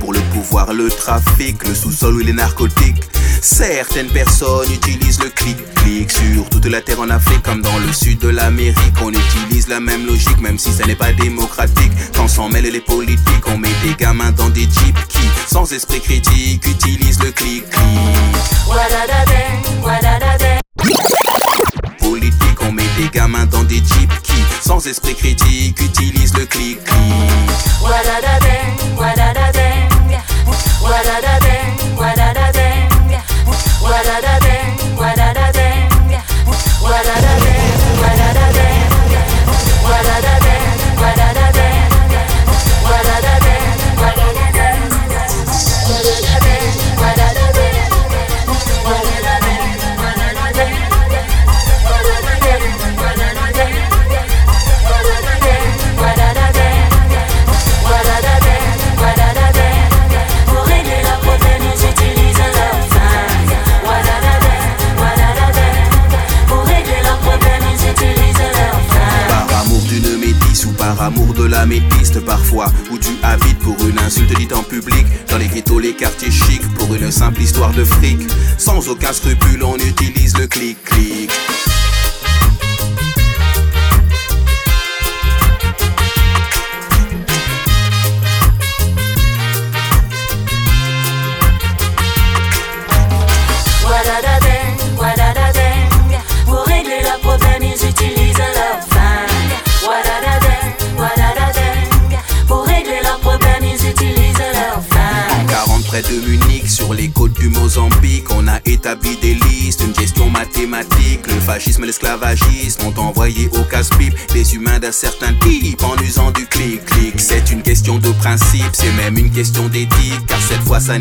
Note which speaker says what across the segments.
Speaker 1: Pour le pouvoir, le trafic, le sous-sol ou les narcotiques.
Speaker 2: Certaines personnes utilisent le clic-clic sur toute la terre en Afrique comme dans le sud de l'Amérique. On utilise la même logique même si ça n'est pas démocratique. Quand s'en mêlent les politiques, on met des gamins dans des jeeps qui, sans esprit critique, utilisent le clic-clic. Des gamins dans des jeeps qui, sans esprit critique, utilisent le clic-clic.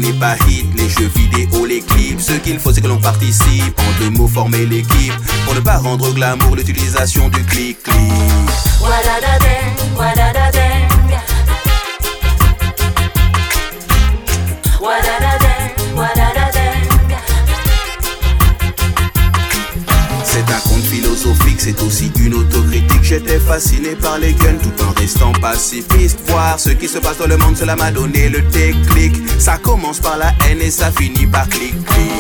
Speaker 2: N'est pas hit. Les jeux vidéo, les clips, ce qu'il faut c'est que l'on participe. En deux mots, former l'équipe pour ne pas rendre glamour l'utilisation du clic-clic. C'est un conte philosophique, c'est aussi une autocritique. J'étais fasciné par les guns tout en restant pacifiste. Ce qui se passe dans le monde, cela m'a donné le déclic. Ça commence par la haine et ça finit par clic-clic.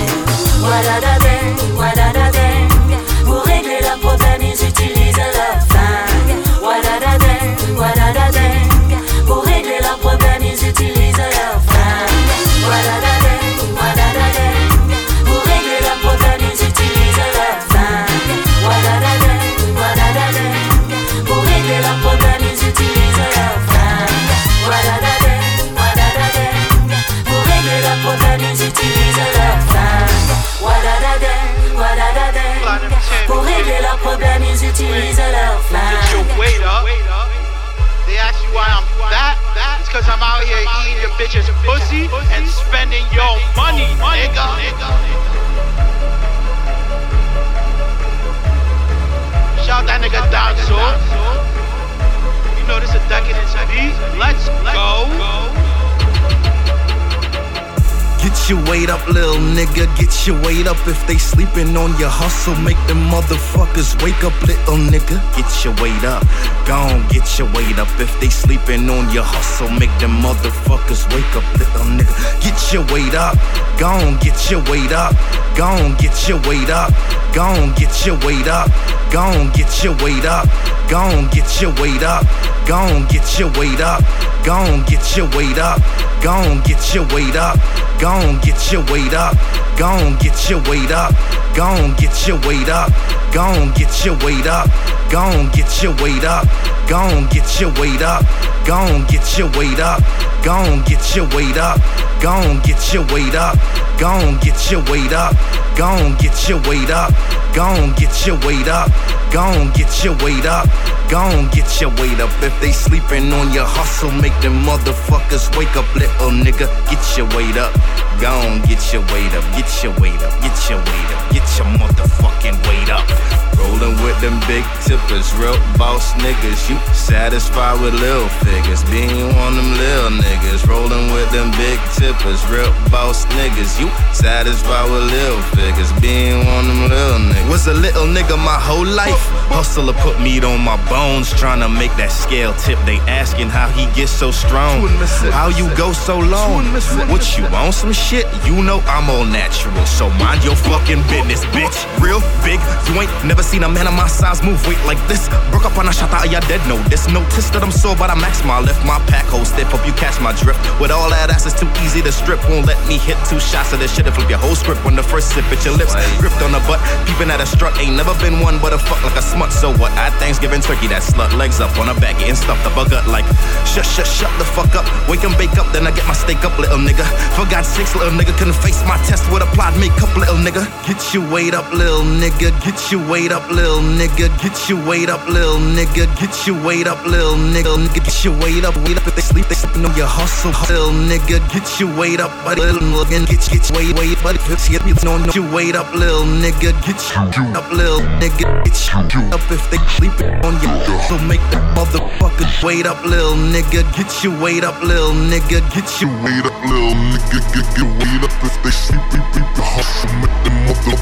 Speaker 3: Sleeping on your hustle, make them motherfuckers wake up, little nigga. Get your weight up. Gon' get your weight up. If they sleeping on your hustle, make them motherfuckers wake up, little nigga. Get your weight up. Gon' get your weight up. Gon' get your weight up. Gon' get your weight up. Gon' get your weight up. Gon' get your weight up. Gon' get your weight up. Gon' get your weight up. Gon' get your weight up. Gon' get your weight up. Gon' get your weight up. Gon' get your weight up. Gon' get your weight up. Gon' get your weight up. Gon' get your weight up. Gon' get your weight up. Gon' get your weight up. Gon' get your weight up. Gon' get your weight up. Gon' get your weight up. Gon' get your weight up. Gon' get your weight up. Gon' get your weight up. If they sleeping on your hustle, make them motherfuckers wake up, little nigga. Get your weight up. Gon' get your weight up. Get your weight up. Get your weight up. Get your motherfucking weight up. Rolling with them big tippers, real boss niggas. You satisfied with little figures. Being one of them little niggas. Rolling with them big tippers. Real boss niggas. You satisfied with little figures. Being one of them little niggas. Was a little nigga my whole life. Hustler put meat on my bones. Trying to make that scale tip. They asking how he gets so strong. How you go so long? What you on some shit? You know I'm all natural. So mind your fucking business, bitch. Real big. You ain't never seen a man of my size move weight like this. Broke up on a shot out of your dead. No, this notice that I'm sore, but I max my lift. My pack hold stiff. Hope you catch my drift. With all that ass, it's too easy to strip. Won't let me hit two shots of this shit and flip your whole script when the first sip at your lips. Gripped on the butt, peeping at a strut. Ain't never been one but a fuck like a smut. So what? At Thanksgiving turkey, that slut legs up on her back, getting stuffed up a gut like shut, shut, shut the fuck up. Wake and bake up, then I get my steak up, little nigga. For God's sakes, little nigga, couldn't face my test with applied makeup, little nigga. Get your weight up, little nigga. Get your weight up, little nigga. Get your weight up, little nigga. Get your weight up, little nigga. Nigga, get your weight up, weight up. If they sleep, they sleeping on your hustle, little nigga. Get your weight up, buddy, little nigga. Get get your weight, weight, buddy. If get no, no, your weight up, little nigga. Get your up, little nigga. Get your up if they sleeping on your hustle. Make the motherfucker wait up, little nigga. Get your weight up, little nigga. Get your
Speaker 4: Wait up, little nigga, get get wait up if they sleep, beep, hustle, make them motherfuckers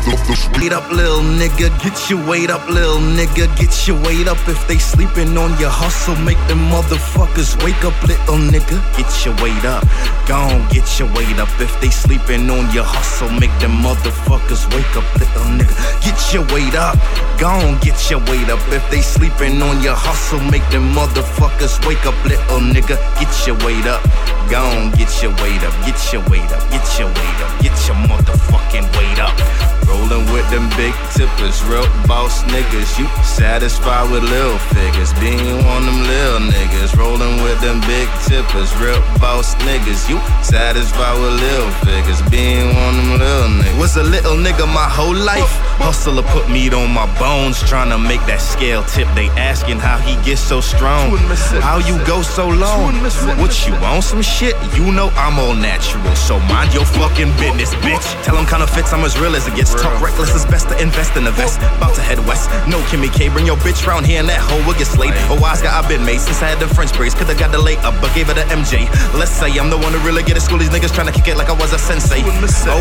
Speaker 3: Wait up, little nigga. Get your weight up, little nigga. Get your weight up if they sleeping on your hustle. Make them motherfuckers wake up, little nigga. Get your weight up. Gon' get your weight up if they sleeping on your hustle. Make them motherfuckers wake up, little nigga. Get your weight up. Gon' get your weight up if they sleeping on your hustle. Make them motherfuckers wake up, little nigga. Get your weight up. Gon' get your weight up. Get your weight up. Get your weight up. Get your motherfucking weight up. Rolling with them big tippers, real boss niggas. You satisfied with little figures, being one of them little niggas. Rolling with them big tippers, real boss niggas. You satisfied with little figures, being one of them little niggas. Was a little nigga my whole life. Hustler put meat on my bones, trying to make that scale tip. They asking how he gets so strong, how you go so long. What you on some shit? You know I'm all natural, so mind your fucking business, bitch. Tell them counterfeits, I'm as real as it gets. Talk reckless, it's best to invest in a vest. About to head west. No Kimmy K, bring your bitch round here and that hoe will get slayed. A wise guy I've been made since I had the French braids. Coulda got the lay up, but gave it a MJ. Let's say I'm the one to really get it. School these niggas trying to kick it like I was a sensei.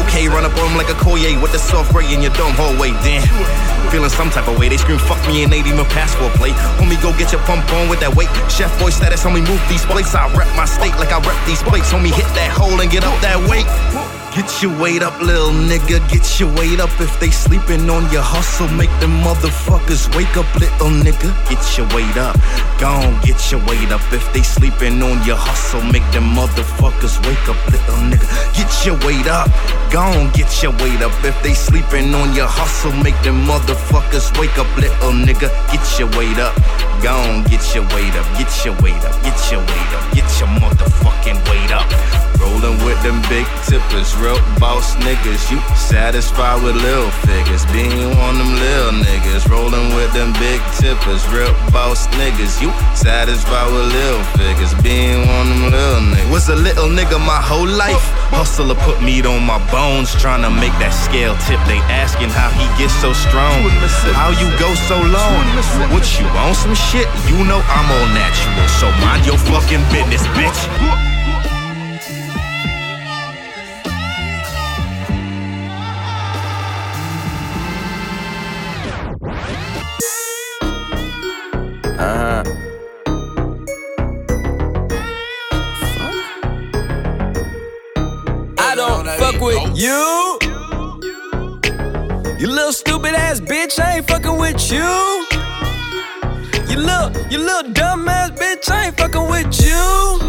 Speaker 3: Okay, run up on on 'em like a Koye with the soft gray in your dome hallway. Damn. Feeling some type of way. They scream fuck me and ain't even passport plate. Homie, go get your pump on with that weight. Chef boy status, homie, move these plates. I rep my state like I rep these plates. Homie, hit that hole and get up that weight. Get your weight up, little nigga. Get your weight up if they sleeping on your hustle. Make them motherfuckers wake up, little nigga. Get your weight up. Gon' get your weight up if they sleeping on your hustle. Make them motherfuckers wake up, little nigga. Get your weight up. Gon' get your weight up if they sleeping on your hustle. Make them motherfuckers wake up, little nigga. Get your weight up. Gon' get your weight up. Get your weight up. Get your weight up. Get your motherfucking weight up. Rolling with them big tippers, real boss niggas. You satisfied with little figures, being one of them little niggas. Rolling with them big tippers, real boss niggas. You satisfied with little figures, being one of them little niggas. Was a little nigga my whole life. Hustler put meat on my bones, trying to make that scale tip. They asking how he gets so strong, how you go so long. What you on some shit? You know I'm all natural, so mind your fucking business, bitch.
Speaker 5: Uh huh. I don't fuck with you. You little stupid ass bitch, I ain't fucking with you. You little, you little dumb ass bitch, I ain't fucking with you.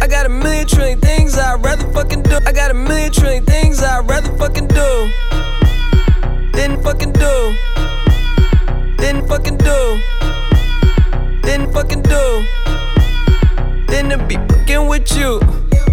Speaker 5: I got a million trillion things I'd rather fucking do. I got a million trillion things I'd rather fucking do. Didn't fucking do. Fucking do. Didn't fucking do. Didn't be fucking with you.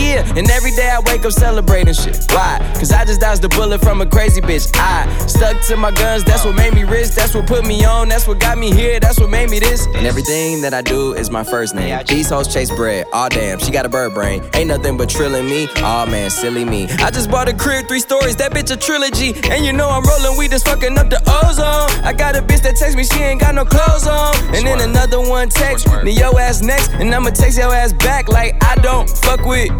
Speaker 5: and every day I wake up celebrating shit. Why? Cause I just dodged a bullet from a crazy bitch. I stuck to my guns, that's what made me rich. That's what put me on, that's what got me here, that's what made me this. And everything that I do is my first name. These hoes chase bread, aw oh, damn, she got a bird brain. Ain't nothing but trilling me, aw oh, man, silly me. I just bought a crib, three stories, that bitch a trilogy. And you know I'm rolling weed, just fucking up the ozone. I got a bitch that text me, she ain't got no clothes on. And then another one text me, yo ass next, and I'ma text your ass back like I don't fuck with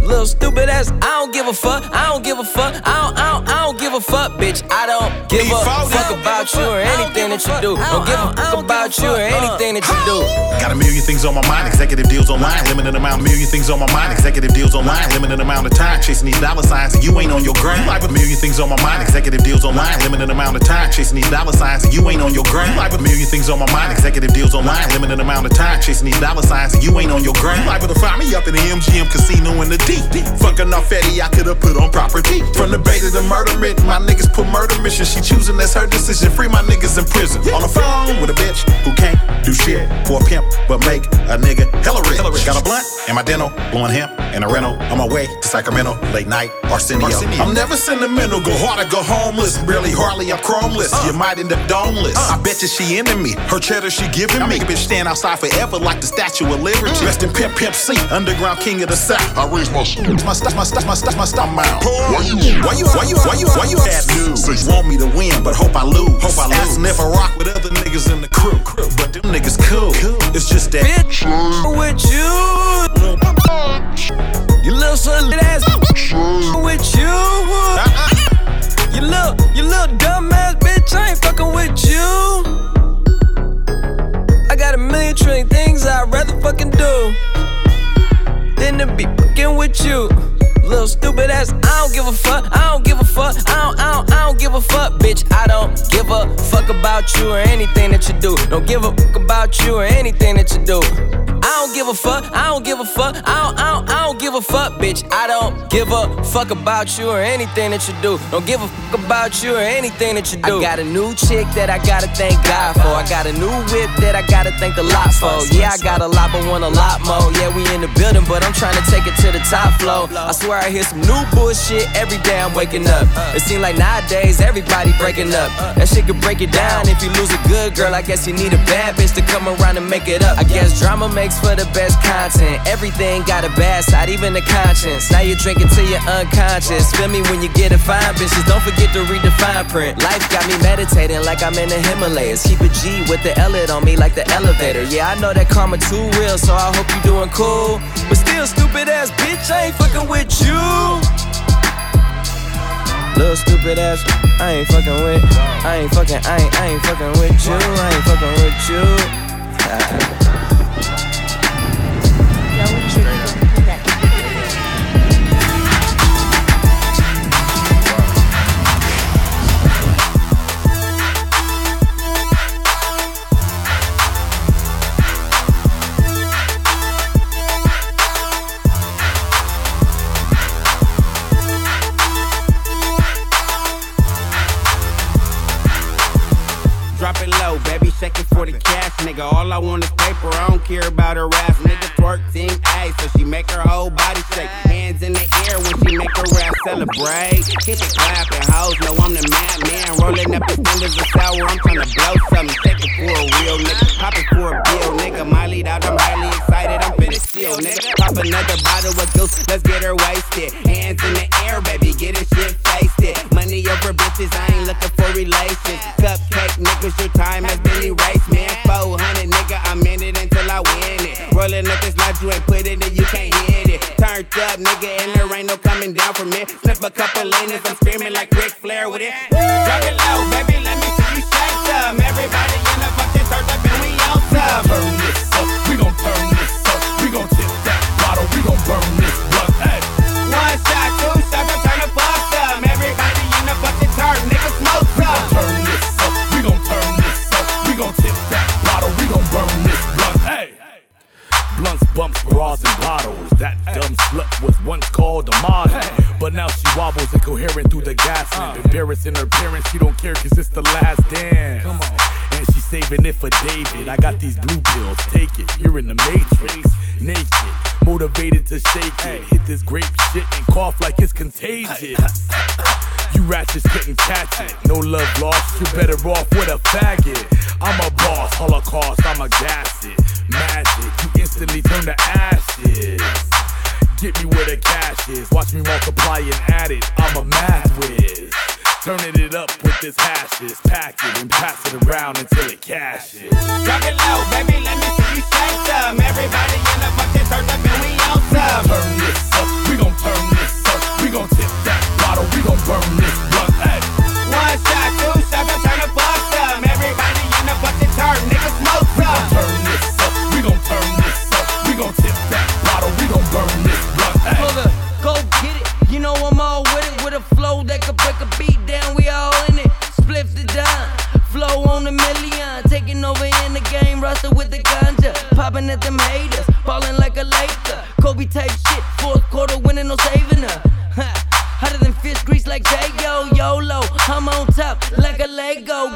Speaker 5: Little stupid ass, I don't give a fuck. I don't give a fuck. I don't, I don't, I don't give a fuck, bitch. I don't give a fuck about you or anything that you do. Don't give a fuck about you or anything that you do.
Speaker 6: Got a million things on my mind, executive deals online, limited amount, million things on my mind, executive deals online, limited amount of time, chasing these dollar signs, and you ain't on your grind. Like a million things on my mind, executive deals online, limited amount of time, chasing these dollar signs, and you ain't on your grind. Like a million things on my mind, executive deals online, limited amount of time, chasing these dollar signs, and you ain't on your grind. You like to find me up in the MGM casino in the Fucking off Eddie, I could've put on property. From the bay to the murder myth, my niggas put murder mission. She choosing, that's her decision. Free my niggas in prison. On the phone with a bitch who can't do shit for a pimp, but make a nigga hella rich. Got a blunt in my dental, blowing hemp in a rental. On my way to Sacramento, late night, Arsenio. Arsenio. I'm never sentimental, go hard or go homeless. Barely, hardly, I'm chromeless. Uh. You might end up domeless. Uh. I bet you she into me. Her cheddar she giving I me. Make a bitch stand outside forever like the Statue of Liberty. Mm. Rest in Pimp Pimp C, underground king of the South. I raise my my stuff, my stuff, my stuff, my stuff, my mouth. Why you, why you, why you, why you, why you bad news? So you want me to win, but hope I lose. Hope I lose. If I rock with other niggas in the crew, but them niggas cool. It's just that bitch
Speaker 5: with you. You little son ass with you. You little, you little dumb ass bitch. I ain't fucking with you. I got a million trillion things I'd rather fucking do than to be fucking with you. Little stupid ass, I don't give a fuck, I don't give a fuck, I don't, I don't, I don't give a fuck, bitch. I don't give a fuck about you or anything that you do. Don't give a fuck about you or anything that you do. I don't give a fuck, I don't give a fuck, I don't, I don't, I don't give a fuck, bitch. I don't give a fuck about you or anything that you do. Don't give a fuck about you or anything that you do. I got a new chick that I gotta thank God for. I got a new whip that I gotta thank the lot for. Yeah, I got a lot, but want a lot more. Yeah, we in the building, but I'm trying to take it to the top floor. I swear I hear some new bullshit every day I'm waking up. It seems like nowadays everybody breaking up. That shit could break it down if you lose a good girl. I guess you need a bad bitch to come around and make it up. I guess drama makes for the best content. Everything got a bad side, even the conscience. Now you're drinking till you're unconscious. Feel me when you get a fine bitches. Don't forget to read the fine print. Life got me meditating like I'm in the Himalayas. Keep a G with the L on me like the elevator. Yeah, I know that karma too real, so I hope you're doing cool. But still, stupid ass bitch, I ain't fucking with you. Little stupid ass, I ain't fucking with. I ain't fucking, I ain't, I ain't fucking with you. I ain't fucking with you.
Speaker 7: All I want is paper, I don't care about her ass. Nigga twerk team A, so she make her whole body shake. Hands in the air when she make her ass celebrate. Hit the clapping hoes, know I'm the madman. Rolling up the cylinders of sour, I'm trying to blow something. Take it for a real nigga, pop it for a bill, nigga. My lead out, I'm highly excited, I'm finna chill, nigga. Pop another bottle of juice, let's get her wasted. Hands in the air, baby, getting shit faced it. Money over bitches, I ain't looking for relations. Cupcake niggas, your time has been erased, man. This life, you ain't put it in, you can't hit it. turned up, nigga, and there ain't no coming down from it. Slip a couple lanes, I'm screaming like Ric Flair with it. Drop it low,
Speaker 8: called a model. But now she wobbles incoherent through the gas lamp. Embarrassing her parents, she don't care cause it's the last dance. Come on. And she's saving it for David. I got these blue pills, take it. You're in the matrix. Naked, motivated to shake it. Hit this grape shit and cough like it's contagious. You ratchets couldn't catch it. No love lost, you better off with a faggot. I'm a boss, holocaust, I'm a gas it. Magic, you instantly turn to ashes. Get me where the cash is. Watch me multiply and add it. I'm a math whiz. Turning it up with this hashes. Pack it and pass it around until it cashes.
Speaker 7: Drop it low, baby, let me see you shake some. Everybody in the fucking turned up and we on some.
Speaker 8: Turn this up, we gon' turn this up. We gon' tip that bottle, we gon' burn this blunt. Hey.
Speaker 7: One shot, two
Speaker 5: Popping at them haters, ballin' like a Laker. Kobe type shit, fourth quarter winning, no saving her. Hotter than fish grease like J-Yo, YOLO. I'm on top like a Lego,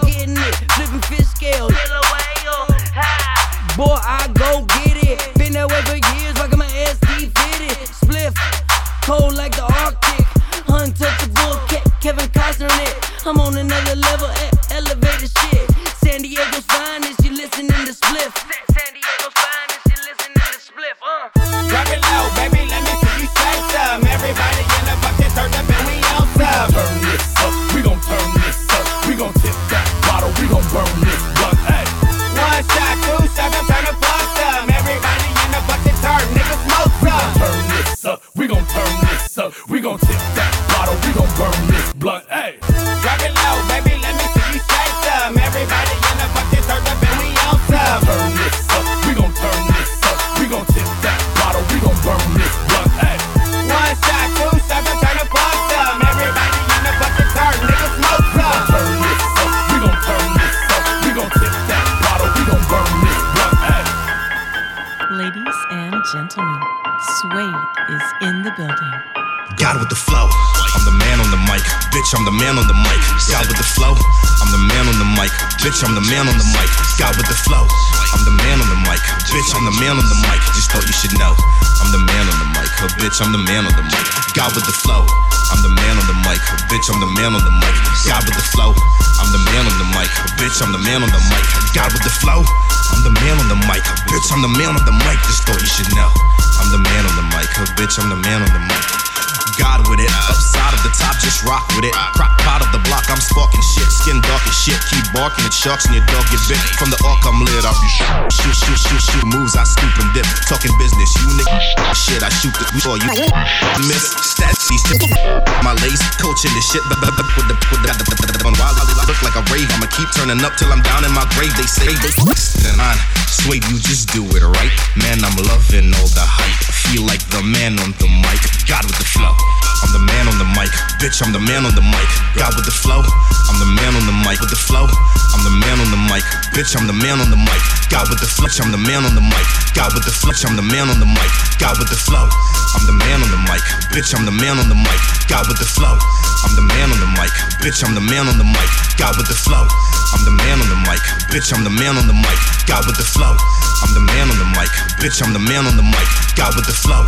Speaker 9: Suede is in the building.
Speaker 3: God with the flow. I'm the man on the mic. Bitch, I'm the man on the mic. God with the flow. I'm the man on the mic. Bitch, I'm the man on the mic. God with the flow. I'm the man on the mic. Bitch, I'm the man on the mic. Just thought you should know. I'm the man on the mic. Oh, bitch, I'm the man on the mic. God with the flow. I'm the man on the mic. Oh, bitch, I'm the man on the mic. God with the flow. I'm the man on the mic. Oh, bitch, I'm the man on the mic. God with the flow. I'm the man on the mic. Oh, bitch, I'm the man on the mic. Just thought you should know. I'm the man on the mic. Oh, bitch, I'm the man on the mic. God with it. Upside of the top, just rock with it. Crock pot of the block, I'm sparking shit. Skin dark as shit, keep barking at sharks and your dog get bit. From the arc, I'm lit off shoot, shoot, shoot, shoot. Moves, I scoop and dip. Talking business, you nigga shit, I shoot the or you miss. Stats, these shit. Oh, my lace, coaching this shit. The, with the, with the, on wild, I look like a rave. I'ma keep turning up till I'm down in my grave. They say, then I swear you just do it right. Man, I'm loving all the hype. Feel like the man on the mic. God with the flow. I'm the man on the mic. Bitch, I'm the man on the mic. God with the flow. I'm the man on the mic with the flow. I'm the man on the mic. Bitch, I'm the man on the mic. God with the flitch, I'm the man on the mic. God with the flitch, I'm the man on the mic. God with the flow. I'm the man on the mic. Bitch, I'm the man on the mic. God with the flow. I'm the man on the mic. Bitch, I'm the man on the mic. God with the flow. I'm the man on the mic. Bitch, I'm the man on the mic. God with the flow. I'm the man on the mic. Bitch, I'm the man on the mic. God with the flow.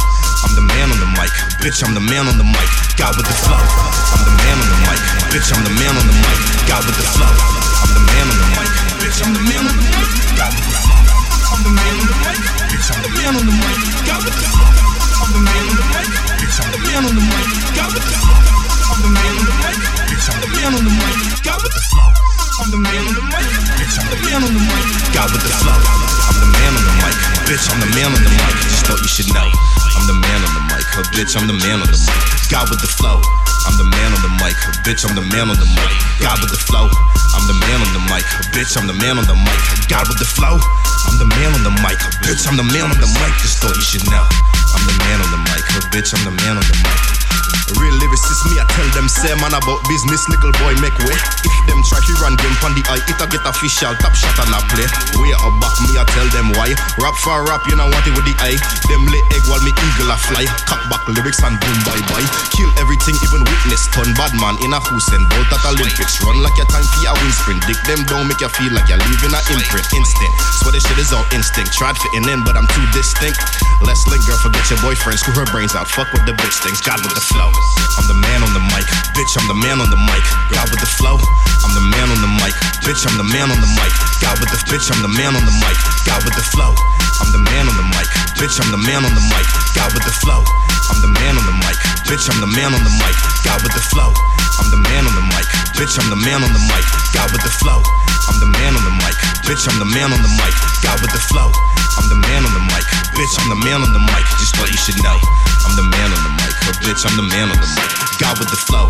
Speaker 3: I'm the man on the mic. Bitch, I'm the man on the mic. God with the flow. I'm the man on the mic. Bitch, I'm the man on the mic. God with the flow. I'm the man on the mic. Bitch, I'm the man on the mic. God with the flow. I'm the man on the mic. Bitch, I'm the man on the mic. God with the flow. I'm the man on the mic. Bitch, I'm the man on the mic. God with the flow. I'm the man on the mic. Bitch, I'm the man on the mic. God with the flow. I'm the man on the mic. Bitch, I'm the man on the mic. God with the flow. I'm the man on the mic. Bitch, I'm the man on the mic. Just thought you should know. I'm the man on the mic. Her bitch, I'm the man on the mic. God with the flow. I'm the man on the mic. Her bitch, I'm the man on the mic. God with the flow. I'm the man on the mic. Her bitch, I'm the man on the mic. God with the flow. I'm the man on the mic. Her bitch, I'm the man on the mic. Just thought you should know. I'm the man on the mic. Her bitch, I'm the man on the mic. Real lyricist, me, I tell them, say man about business, little boy, make way. If them try to run game on the eye, it a get official, top shot and a play. Way up back, me, I tell them why. Rap for rap, you know what it with the eye. Them lay egg while me eagle a fly. Cut back lyrics and boom, bye bye. Kill everything, even witness. Turn bad man in a Usain Bolt at Olympics. Run like your time for your win sprint. Dick them don't make you feel like you're leaving an imprint. Instant. Swear this shit is all instinct. Tried fitting in, but I'm too distinct. Let's link, girl, forget your boyfriend. Screw her brains out. Fuck with the bitch things. God with the flow. I'm the man on the mic. Bitch, I'm the man on the mic. God with the flow. I'm the man on the mic. Bitch, I'm the man on the mic. God with the bitch, I'm the man on the mic. God with the flow. I'm the man on the mic. Bitch, I'm the man on the mic. God with the flow. I'm the man on the mic. Bitch, I'm the man on the mic. God with the flow. I'm the man on the mic. Bitch, I'm the man on the mic. God with the flow. I'm the man on the mic. Bitch, I'm the man on the mic. God with the flow. I'm the man on the mic. Bitch, I'm the man on the mic. Just thought you should know. I'm the man on the mic. But bitch, I'm the man on the mic. God with the flow.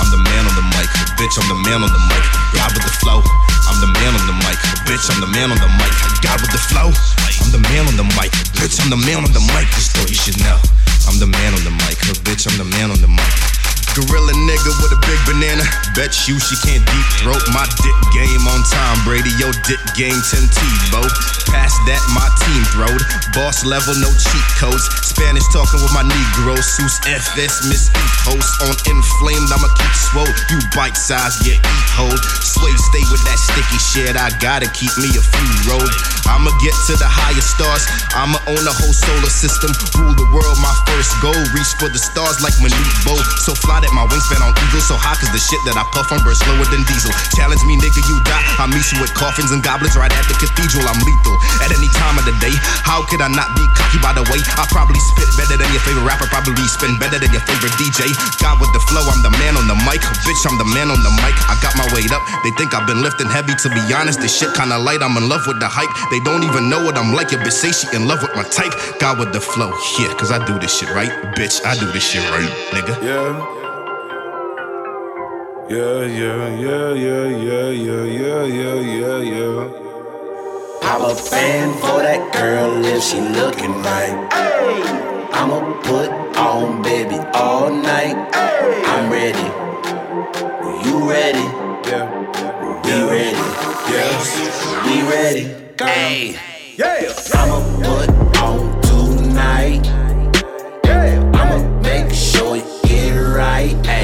Speaker 3: I'm the man on the mic. Bitch, I'm the man on the mic. God with the flow. I'm the man on the mic. Bitch, I'm the man on the mic. God with the flow. I'm the man on the mic. Bitch, I'm the man on the mic. Just thought you should know. I'm the man on the mic. Bitch, I'm the man on the mic. Gorilla nigga with a big banana. Bet you she can't deep throat my dick game on time, Brady. Yo, dick game Tim Tebow. Past that, my team throwed. Boss level, no cheat codes. Spanish talking with my Negro. Sus FS, Miss E host. On inflamed, I'ma keep swole. You bite size, yeah, eat hold. Sway, stay with that sticky shit. I gotta keep me a few road. I'ma get to the higher stars. I'ma own the whole solar system. Rule the world, my first goal. Reach for the stars like Manute Bol. So fly that my wingspan on eagle. So high cause the shit that I puff on burst slower than diesel. Challenge me, nigga, you die. I meet you with coffins and goblets right at the cathedral. I'm lethal at any time of the day. How could I not be cocky by the way? I probably spit better than your favorite rapper. Probably spin better than your favorite DJ. God with the flow, I'm the man on the mic. Bitch, I'm the man on the mic. I got my weight up. They think I've been lifting heavy. To be honest, this shit kinda light. I'm in love with the hype. They don't even know what I'm like. Your bitch say she in love with my type. God with the flow, yeah, cause I do this shit right. Bitch, I do this shit right, nigga.
Speaker 10: Yeah. Yeah, yeah, yeah, yeah, yeah, yeah, yeah, yeah, yeah, yeah.
Speaker 11: I'm a fan for that girl if she looking right. I'ma put on baby all night. I'm ready. You ready?
Speaker 10: Yeah.
Speaker 11: We ready.
Speaker 10: Yes.
Speaker 11: We ready.
Speaker 10: Hey.
Speaker 11: Yeah. I'ma put on tonight. Yeah. I'ma make sure you get right. Hey.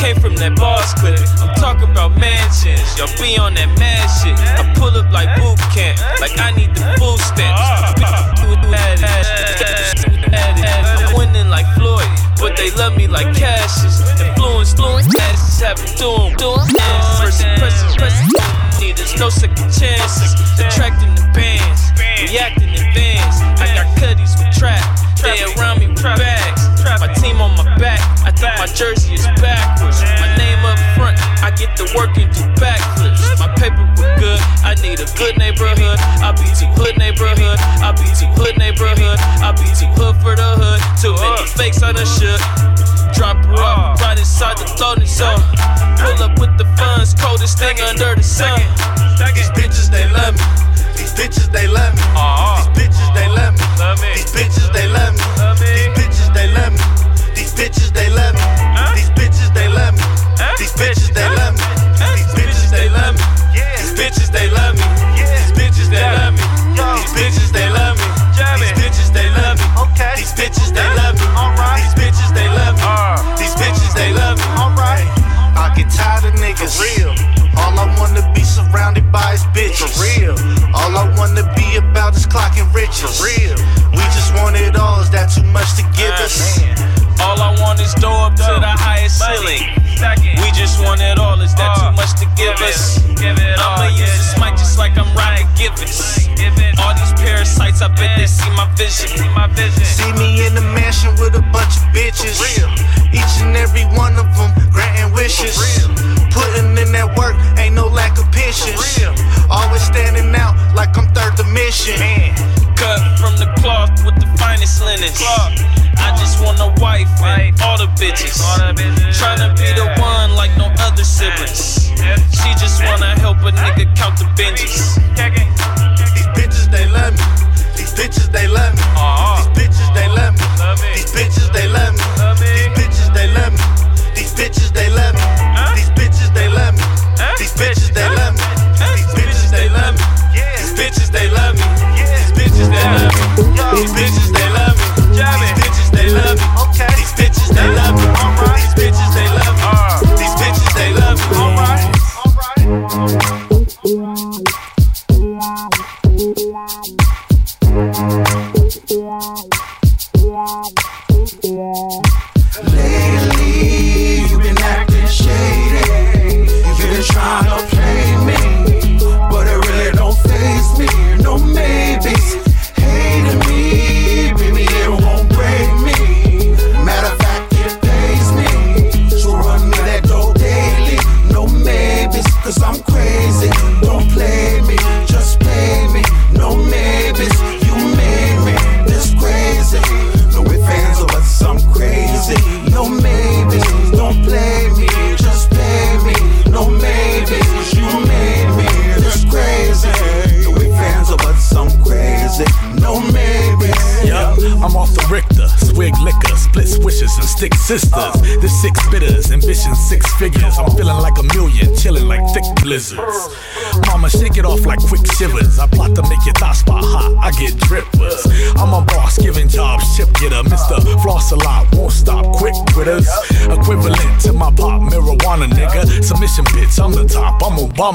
Speaker 12: Came from that boss clique. I'm talking about mansions. Y'all be on that mad shit. I pull up like boot camp. Like I need the food stamps. I'm winning like Floyd. But they love me like Cassius. Influence, influence, Madison's having doom. Pressing, pressing, pressing. Need there's no second chances. Attracting the bands. Reacting in vans. I got cutties with trap. They around me with bags. My team on my back. I think my jersey is backwards. I get to work and do backflips. My paper was good. I need a good neighborhood. I be too hood neighborhood. I be too hood neighborhood. I be too hood for the hood. Too many fakes I done should. Drop her off right inside the loading zone. Pull up with the funds, coldest thing under the sun.
Speaker 13: These bitches, they love me. These bitches, they love me. These bitches, they love me. These bitches, they love me. These bitches, they love me. These bitches, they love me. These bitches, they love me. These bitches, they love me. These bitches, they love me. These bitches, they love me. These bitches, they love me. These bitches, they love me. These bitches, they love me. These bitches, they love me. These bitches, they love me. Uh. These bitches, they love me. I get tired of niggas. real. All I wanna be surrounded by is bitches. real. All I wanna be about is clocking riches. real. We just want it all. Is that too much to give uh, us?
Speaker 12: All I want is door up to the highest ceiling. We just want it all. Is that too much to give us? I'ma use this mic just like I'm Rodney Givens. All these parasites, I bet they see my vision.
Speaker 13: See me in the mansion with a bunch of bitches. Each and every one of them granting wishes. Putting in that work, ain't no lack of patience. Always standing out like I'm third dimension.
Speaker 12: Cut from the cloth with the finest linens. I just want a wife and all the bitches. Tryna be the one like no other siblings. She just wanna help a nigga count the benches.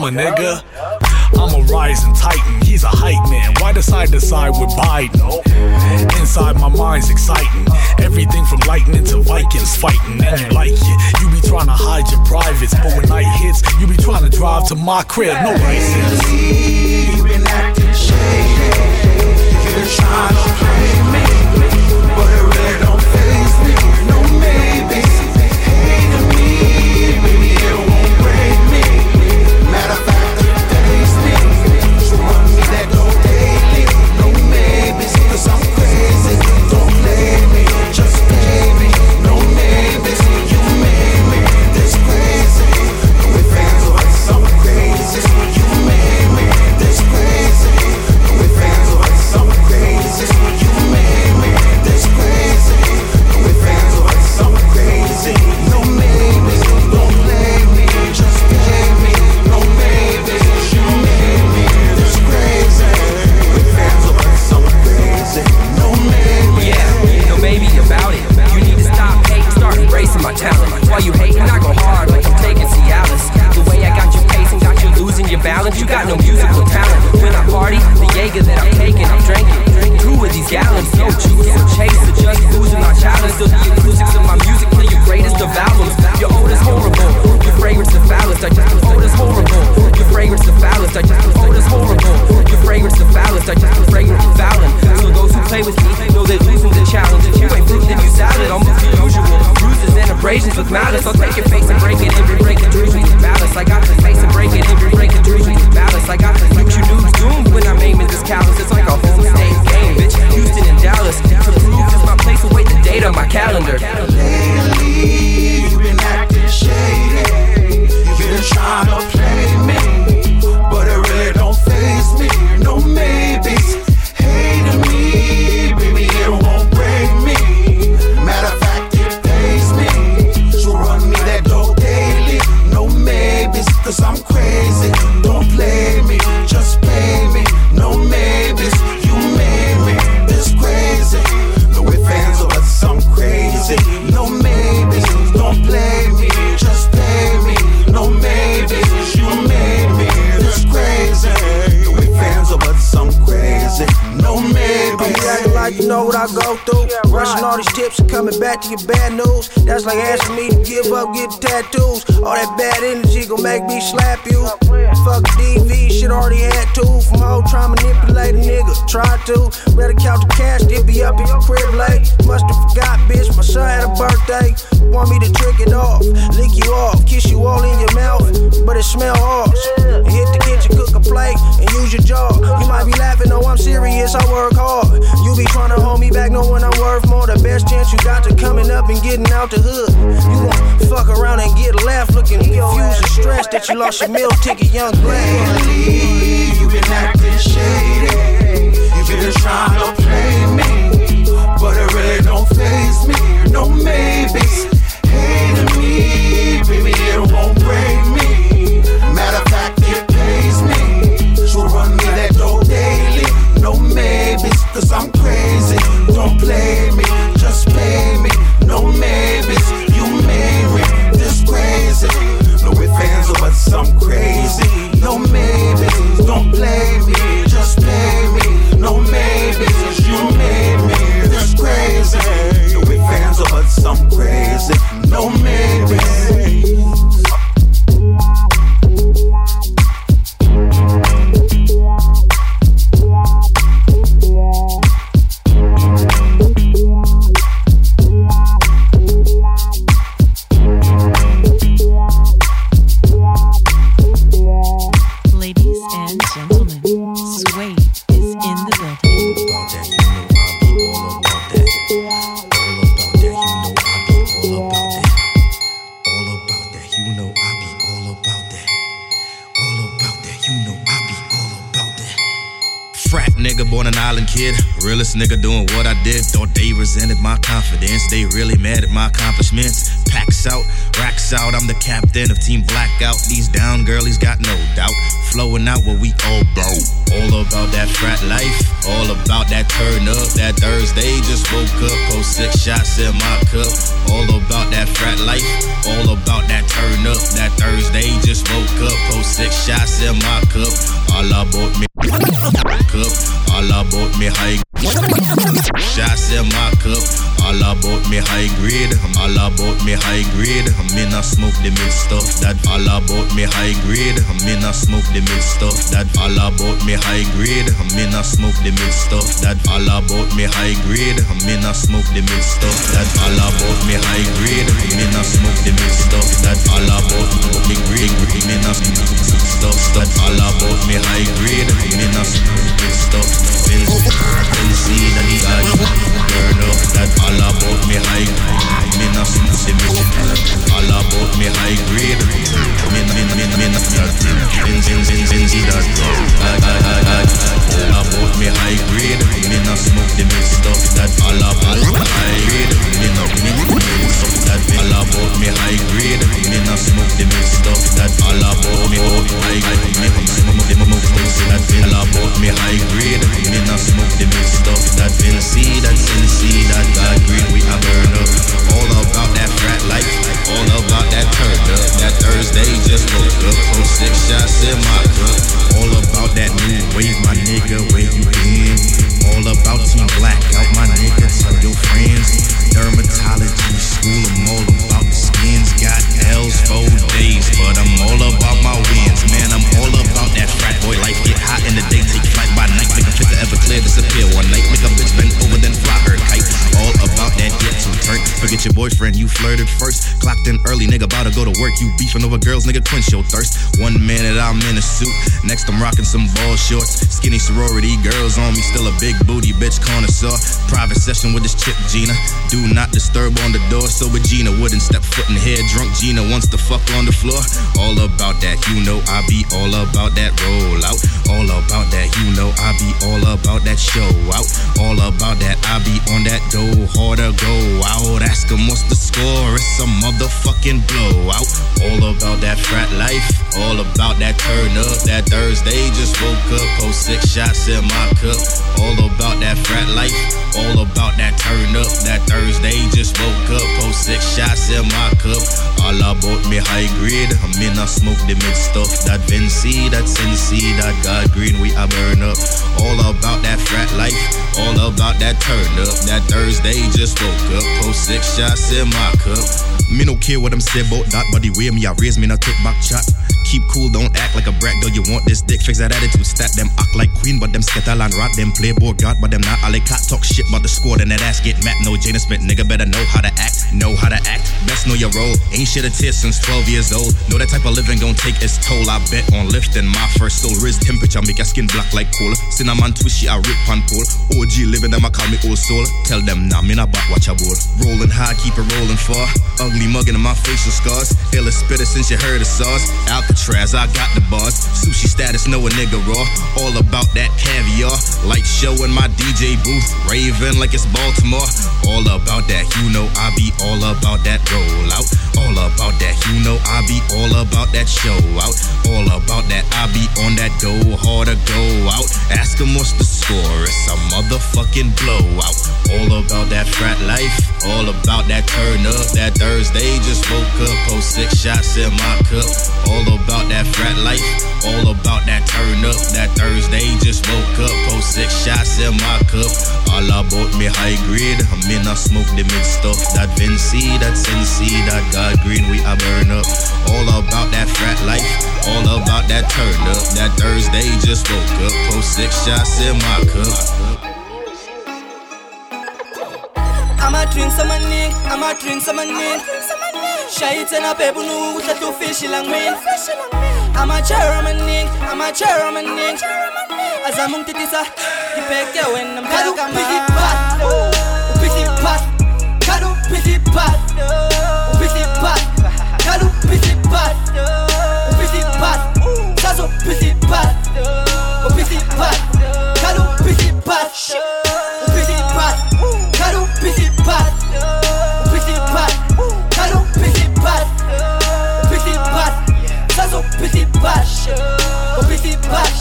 Speaker 8: Obama nigga.
Speaker 11: I'm a rising titan, he's a hype man. Why decide to side with Biden? Inside my mind's exciting. Everything from lightning to Vikings fighting, and you like it. You be trying to hide your privates, but when night hits, you be trying to drive to my crib. No license.
Speaker 14: I go
Speaker 15: through. Rushing all these tips and coming back to your bad news. That's like asking me to give up, get tattoos. All that bad energy gon' make me slap you. Fuck DV, shit already had two. From a whole try manipulate a nigga. Try to. Better count the cash, they be up in your crib late. Musta forgot, bitch, my son had a birthday. Want me to trick it off, lick you off, kiss you all in your mouth, but it smell. And hit the kitchen, cook a plate, and use your jaw. You might be laughing, no, I'm serious, I work hard. You be trying to hold me back, knowing I'm worth more. The best chance you got to coming up and getting out the hood. You gon' fuck around and get left looking confused and stressed that you lost your meal ticket, young black.
Speaker 9: Lately, you been acting shady. You've been trying to play me, but it really don't phase me. No maybes, hating me, baby, it won't break me. Matter of fact, it pays me. So run me that dough daily. No maybes, cause I'm crazy. Don't play
Speaker 3: Frat nigga, born an island kid. Realest nigga doing what I did. Thought they resented my confidence. They really mad at my accomplishments. Packs out, racks out. I'm the captain of Team Blackout. These down girlies got no doubt. Flowing out what we all about. All about that frat life. All about that turn up. That Thursday just woke up. Post six shots in my cup. All about that frat life. All about that turn up. That Thursday just woke up. Post six shots in my cup. All about me cup, all about me high. Shots in my cup, all about me high grade. I'm all about me high grade. I'm in a smoke the mid stuff. That all about me high grade. I'm in a smoke the mid stuff. That all about me high grade. I'm in a smoke the mid stuff. That all about me high grade. I'm in a smoke the mid stuff. That all about me high grade. I'm in a smoke the mid stuff. That all about me grade. I'm in stuff. That all about me high grade. I'm in a stuff. See that he me high. Grade. Me not smoke the mix stuff. That all about high grade. Me not me about me high grade. Me not smoke the mix stuff. That all about me high grade. Me not smoke the mix stuff. That all about me high grade. Me not smoke the mix stuff. That Vinci, that Cincy, that God green. We are burn up. All about that frat life. All about that turn up. That Thursday just woke up. From six shots in my cup. All about that new wave, my nigga. Where you been? All about Team Blackout, my nigga. Tell your friends. Dermatology school, I'm all about skins. Got L's for days, but I'm all about my wins. Man, I'm all about that frat boy life. Get hot in the day, take flight by night. Make a fit to ever clear, disappear one night. Make a bitch bend over, then fly boyfriend, you flirted first. Clocked in early, nigga, about to go to work. You beefing over girls, nigga, quench your thirst. One minute I'm in a suit, next I'm rocking some ball shorts. Skinny sorority girls on me, still a big booty bitch connoisseur. Private session with this chick Gina. Do not disturb on the door, so Gina wouldn't step foot in here. Drunk Gina wants to fuck on the floor. All about that, you know I be all about that roll out. All about that, you know I be all about that show out. All about that, I be on that go harder, go out. Ask 'em what's the score, it's a motherfucking blowout. All about that frat life, all about that turn up. That Thursday just woke up, post six shots in my cup. All about that frat life, all about that turn up. That Thursday just woke up, post six shots in my cup. All about me high grade, I'm in a smoke the mid stuff. That Vinci, that Cincy, that God green, we a burn up. All about that frat life, all about that turn up. That Thursday just woke up, post six shots in my cup. Me no care what I'm say about that, but the way me I raise me, I take back chat. Keep cool, don't act like a brat, though you want this dick. Fix that attitude, stat them act like queen, but them skittle and rat. Them playboy god, but them not. All they cat talk shit, but the squad and that ass get mad. No Jada Smith, nigga better know how to act, know how to act. Best know your role. Ain't shit a tear since 12 years old. Know that type of living gon' take its toll. I bet on lifting my first soul. Riz temperature, make your skin black like coal. Cinnamon twist shit, I rip pan pull. OG living, them I call me old soul. Tell them nah, me not back, watch a bowl. Rolling high, keep it rolling far. Ugly mugging in my facial scars. Illest spitter since you heard the sauce. Alcatraz, I got the bars. Sushi status, know a nigga raw. All about that caviar. Light show in my DJ booth. Raving like it's Baltimore. All about that, you know I be all about that roll out. All about that, you know I be all about that show out. All about that, I be on that go harder, go out. Ask 'em what's the score, it's a motherfucking blowout. All about that frat life, all about that turn up. That Thursday just woke up, post six shots in my cup. All about that frat life, all about that turn up. That Thursday just woke up, post six shots in my cup. All about me high grade, I'm in a smoke the mid stuff. That Vinci, that Cincy, that God green, we a burn up. All about that frat life, all about that turn up. That Thursday just woke up, post six shots in my cup.
Speaker 16: I'ma drink some money, I'ma drink some money. Shy tena pebu nu utatu fishi lang min. I'ma chera maning, I'ma chera maning. Azamung titisa, ipeke when I'm Kadu pat, piti pat. Kadu piti pat, piti pat. Sazo piti pat, piti pat. Kadu piti pat, piti pat. Kadu piti pat, piti pat. Kadu piti pat, piti pat. Sazo piti pat, piti pat.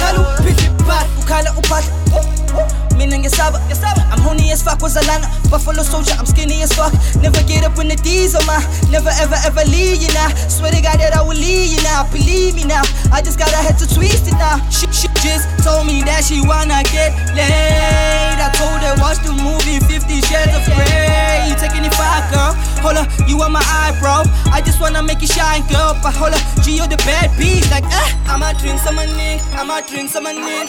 Speaker 16: Kadu piti Ukala upat. Mina I'm horny as fuck with Zalana. Buffalo soldier, I'm skinny as fuck. Never get up when the D's on my. Never ever ever leave you now. Swear to God that I will leave you now. Believe me now. I just gotta head to twist it now. She, she just told me that she wanna get laid. I told her watch the movie Fifty Shades of Grey. You taking it far, girl? Hold up, you on my eyebrow. I just wanna make you shine, girl. But hold up, Gio the bad beat. Like, eh, I'ma drink some money. I'ma drink some money.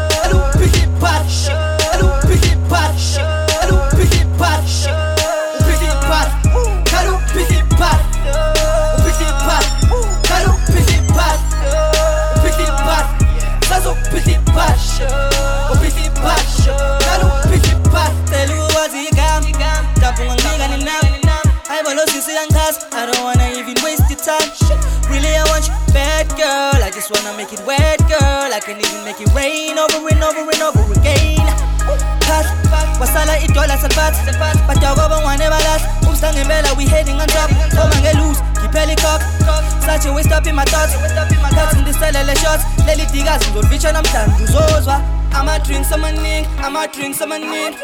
Speaker 16: Ngizolivitsha namhlanje uzozwa. I'ma drink some money, I'ma drink some money.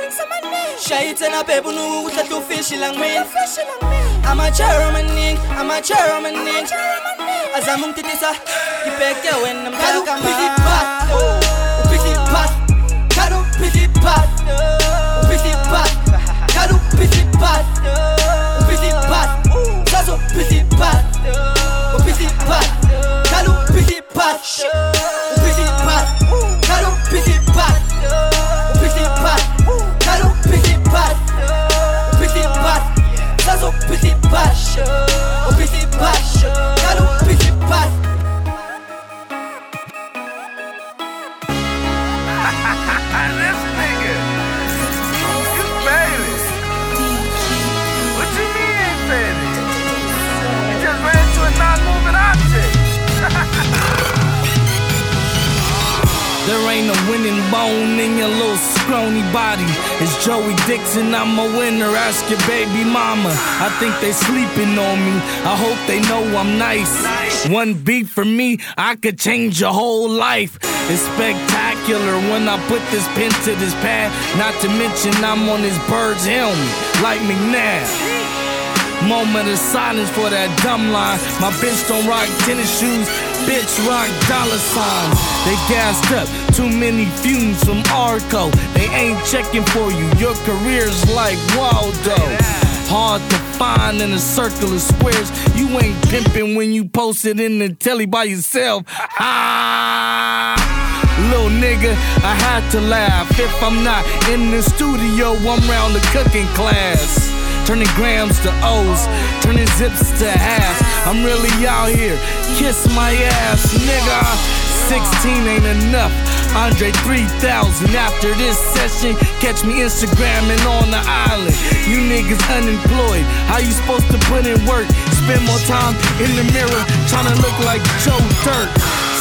Speaker 16: Shy tena pebu nu utatu fish lang min. I'ma cherry money, I'ma cherry money. Azamung titisa, kipeke when I'm kalu piti pat,
Speaker 17: It's Joey Dixon, I'm a winner. Ask your baby mama. I think they sleeping on me. I hope they know I'm nice. One beat for me, I could change your whole life. It's spectacular when I put this pen to this pad. Not to mention I'm on this bird's helmet, like McNabb. Moment of silence for that dumb line. My bitch don't rock tennis shoes, bitch rock dollar signs. They gassed up, too many fumes from Arco. They ain't checking for you, your career's like Waldo. Hard to find in a circle of squares. You ain't pimping when you post it in the telly by yourself. Ah, little nigga, I had to laugh. If I'm not in the studio, I'm round the cooking class. Turning grams to O's, turning zips to halves. I'm really out here. Kiss my ass, nigga. 16 ain't enough. Andre 3000 after this session. Catch me Instagramming on the island. You niggas unemployed. How you supposed to put in work? Spend more time in the mirror trying to look like Joe Dirt.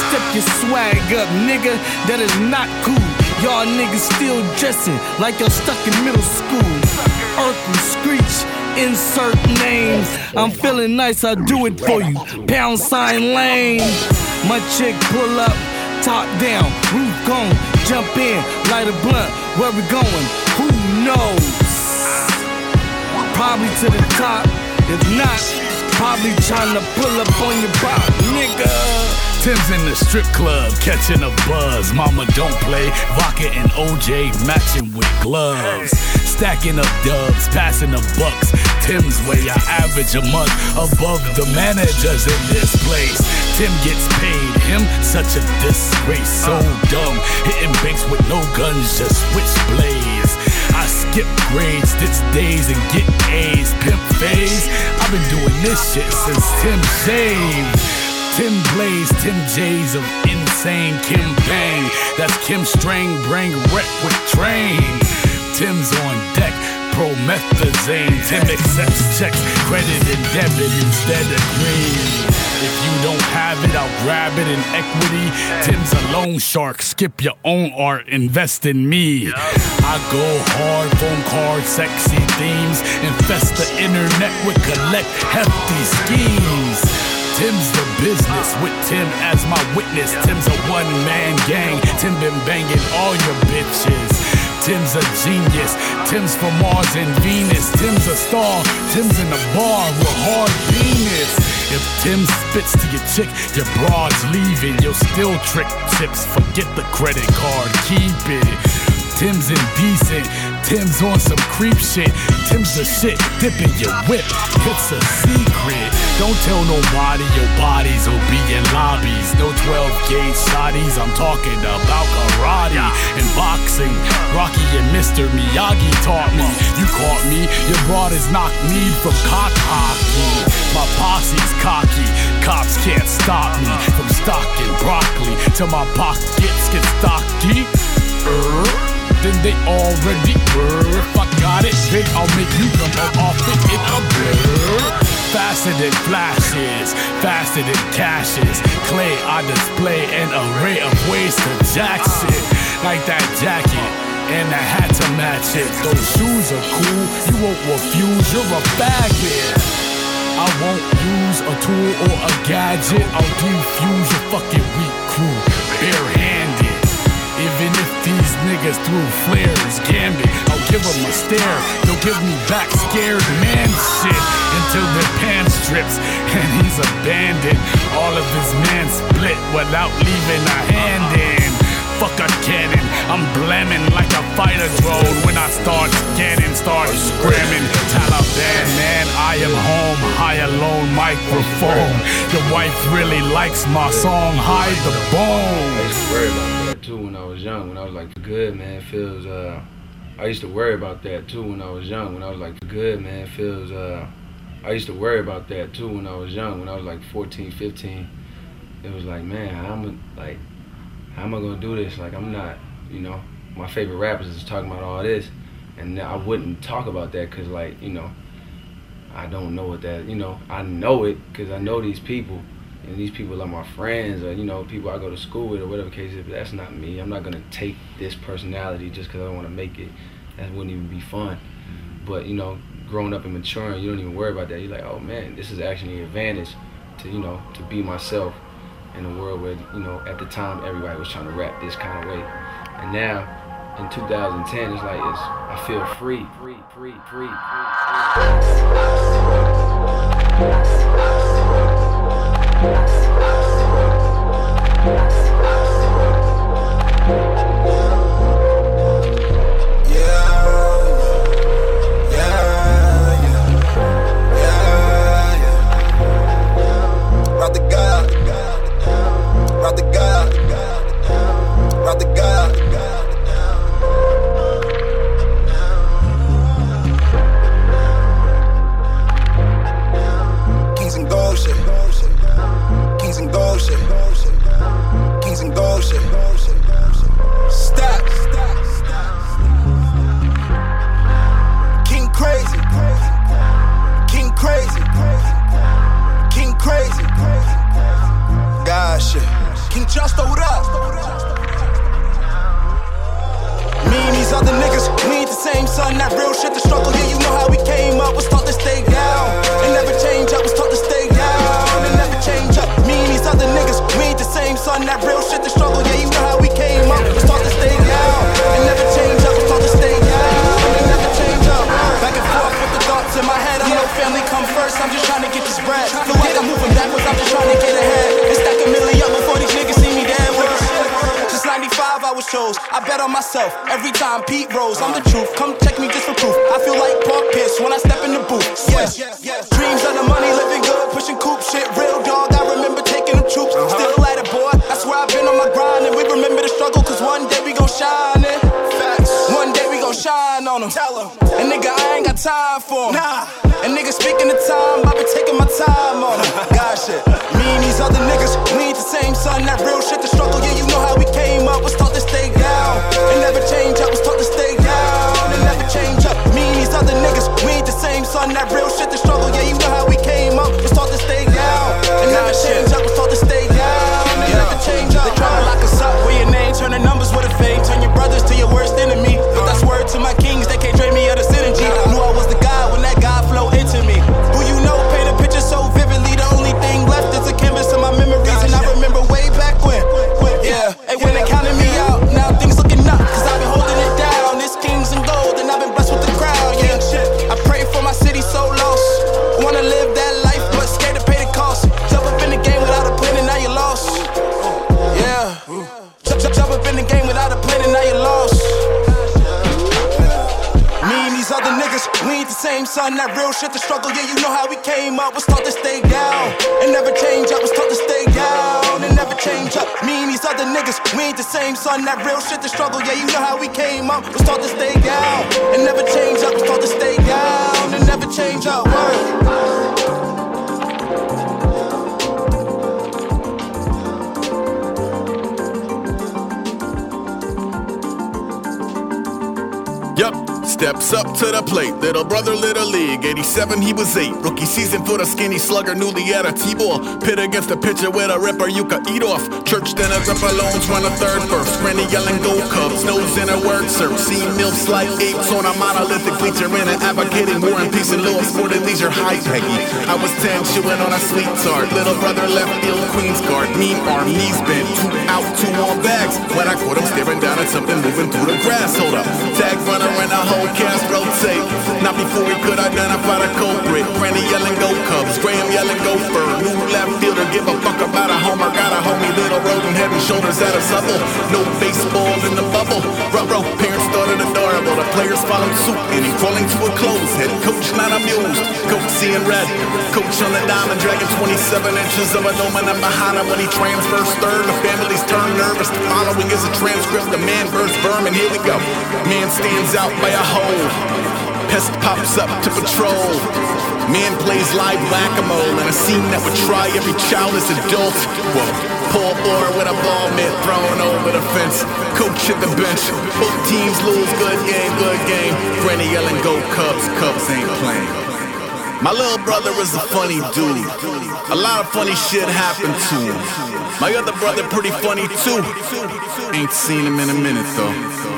Speaker 17: Step your swag up, nigga. That is not cool. Y'all niggas still dressing like y'all stuck in middle school. Earthly screech, insert names. I'm feeling nice, I'll do it for you. Pound sign lane. My chick pull up, top down, roof gone, jump in, light a blunt. Where we going? Who knows? Probably to the top. If not, probably trying to pull up on your pop, nigga.
Speaker 8: Tim's in the strip club, catching a buzz. Mama don't play. Vodka and OJ matching with gloves. Stacking up dubs, passing the bucks. Tim's way, I average a month above the managers in this place. Tim gets paid, him such a disgrace. So dumb, hitting banks with no guns, just switchblades. I skip grades, ditch days, and get A's. Pimp phase, I've been doing this shit since Tim shaved. Tim Blaze, Tim J's of insane Kim Bang. That's Kim String, bring wreck with train. Tim's on deck, promethazine. Tim accepts checks, credit and debit instead of green. If you don't have it, I'll grab it in equity. Tim's a loan shark. Skip your own art, invest in me. I go hard, phone cards, sexy themes. Infest the internet with collect hefty schemes. Tim's the business with Tim as my witness. Tim's a one man gang. Tim been banging all your bitches. Tim's a genius. Tim's from Mars and Venus. Tim's a star. Tim's in the bar with hard penis. If Tim spits to your chick, your broad's leaving. You'll still trick tips. Forget the credit card. Keep it. Tim's indecent. Tim's on some creep shit. Tim's the shit. Dipping your whip. It's a secret. Don't tell nobody your bodies will be in lobbies. No 12 gauge shotties. I'm talking about karate and boxing. Rocky and Mr. Miyagi taught me. You caught me. Your broad is knocked me from cock hockey. My posse's cocky. Cops can't stop me from stocking broccoli till my pockets get stocky. Er then they already were. If I got it big, I'll make you come up off it in a blur. Faster than flashes, faster than cashes. Clay, I display an array of ways to jack shit. Like that jacket and a hat to match it. Those shoes are cool, you won't refuse, you're a faggot. I won't use a tool or a gadget. I'll defuse your fucking weak crew, barehanded. Even if these niggas threw flares, gambit, I'll give them a stare. They'll give me back scared man shit until their pants strips and he's abandoned. All of his men split without leaving a hand in. Fuck a cannon, I'm blamming like a fighter drone when I start scanning, start scramming. Taliban, man, I am home, high alone microphone. Your wife really likes my song, hide the bone.
Speaker 18: Was young. When I was like, good man, feels. Uh, I used to worry about that too when I was young. When I was like, good man, feels. Uh, I used to worry about that too when I was young. When I was like 14, 15, it was like, man, how am I like, how am I gonna do this? Like, I'm not, you know, my favorite rappers is talking about all this, and I wouldn't talk about that because, like, you know, I don't know what that, you know, I know it because I know these people and these people are my friends or you know people I go to school with or whatever case is. But that's not me. I'm not gonna take this personality just because I want to make it. That wouldn't even be fun. But you know, growing up and maturing, you don't even worry about that. You're like, oh man, this is actually an advantage to you know to be myself in a world where you know at the time everybody was trying to rap this kind of way, and now in 2010 it's like it's I feel free, free, free, free.
Speaker 19: Rock King Justo, what up? Me and these other niggas, we ain't the same son. That real shit, the struggle, yeah, you know how we came up. Was taught to stay down. And never change up, was taught to stay down. And never change up. Me and these other niggas, we ain't the same son. That real shit, the struggle, yeah, you know how we came up. Was taught to stay down. And never change up, was taught to stay down. And never change up. Back and forth with the thoughts in my head. I'm no family come first, I'm just trying to get this bread. Was chose. I bet on myself every time Pete rose. I'm the truth. Come check me just for proof. I feel like Paul Pierce when I step in the booth. Yeah. Dreams of the money, living good, pushing coop shit. Real dog, I remember taking them troops. Still at it, boy. That's where I've been on my grind. And we remember the struggle, cause one day we gon' shine. Eh? Facts. One day we gon' shine on him. Tell him. And nigga, I ain't got time for him. Nah. And nigga, speaking the time, I be taking my time on him. God shit. Me and these other niggas, we ain't the same, son. That real shit, the struggle, yeah, you know how we came up. Was taught to stay down. And never change up, was taught to stay down. And never change up. Me and these other niggas, we ain't the same, son. That real shit, the struggle, yeah, you know how we came up. Was taught to stay down. And never change up, was taught to stay down. And never change up. They try to lock us up with your name, turn the numbers with a fame, turn your brothers to your worst enemy. But that's word to my son, that real shit, the struggle, yeah, you know how we came up. Was taught to stay down and never change up. Was taught to stay down and never change up. Me and these other niggas, we ain't the same son, that real shit, the struggle, yeah, you know how we came up. Was taught to stay down and never change up. Was taught to stay down and never change up. Word.
Speaker 20: Steps up to the plate. Little brother, little league. 87, he was eight. Rookie season for the skinny slugger, newly at a T-ball. Pit against the pitcher with a ripper you could eat off. Church dinners up alone, run a third first. Granny yelling go Cubs, nose in a word search. Seen milfs like apes on a monolithic bleacher in an advocating war and peace and law for the leisure. Hi, Peggy. I was 10 chewing on a sweet tart. Little brother left field, Queen's guard. Mean arm, knees bent. Two out, two on bags. When I caught him staring down at something moving through the grass. Hold up. Tag runner and the whole cast rotate. Not before he could identify the culprit. Granny yelling go Cubs. Graham yelling go Bird. New left fielder, give a fuck about a homer. Got a homie, little rodent, head and shoulders at a supple. No baseball in the bubble. Rubber, parents started adorable. The players followed suit and he crawling to a close. Head coach not amused. Coach seeing red. Coach on the diamond, dragging 27 inches of aluminum behind him when he transfers third. The family's turn nervous. The following is a transcript. The man versus vermin. Here we go. Man stands out by a Pest pops up to patrol. Man plays live whack-a-mole in a scene that would try every childless adult. Whoa. Paul Bohr with a ball mitt thrown over the fence. Coach at the bench. Both teams lose. Good game, good game. Granny yelling, go Cubs. Cubs ain't playing. My little brother is a funny dude. A lot of funny shit happened to him. My other brother pretty funny too. Ain't seen him in a minute though.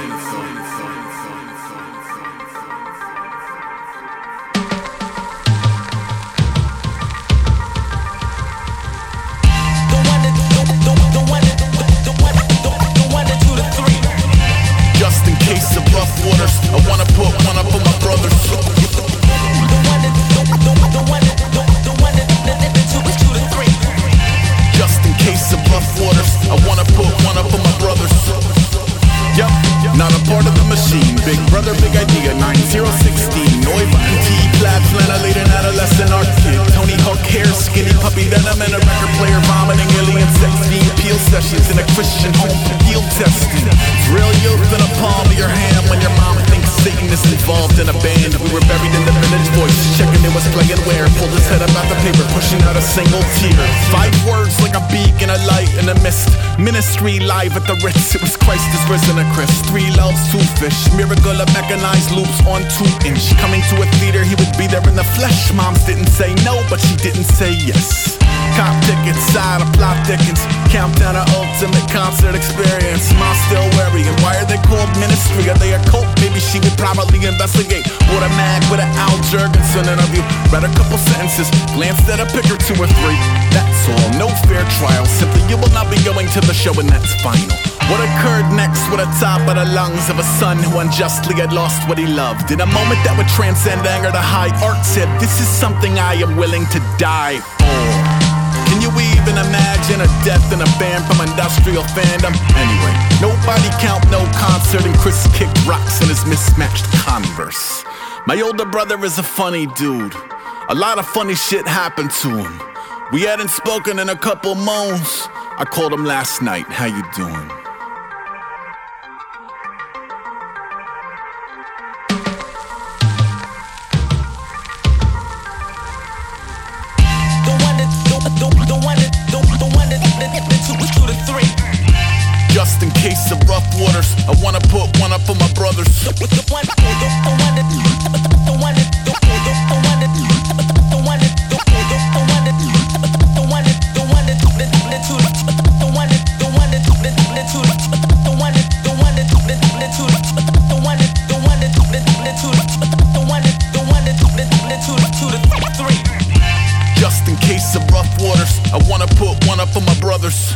Speaker 20: Out a single tear. Five words like a beacon, a light in the mist. Ministry live at the Ritz. It was Christ is risen a Chris. Three loves, two fish. Miracle of mechanized loops on two inch. Coming to a theater, he would be there in the flesh. Moms didn't say no, but she didn't say yes. Cop tickets, side of plot thickens. Countdown to ultimate concert experience. Mom still worrying. Why are they called ministry? Are they a cult? Maybe she would probably investigate. Bought a mag with an Al Jourgensen interview. Read a couple sentences. Glanced at a pic or two or three. That's all. No fair trial. Simply, you will not be going to the show and that's final. What occurred next with the top of the lungs of a son who unjustly had lost what he loved? In a moment that would transcend anger, the high art said, This is something I am willing to die for. You even imagine a death in a band from industrial fandom? Anyway, nobody count no concert and Chris kicked rocks in his mismatched Converse. My older brother is a funny dude. A lot of funny shit happened to him. We hadn't spoken in a couple months. I called him last night. How you doing? Waters, I wanna put one up for my brothers. Just in case of rough waters, I wanna put one up for my brothers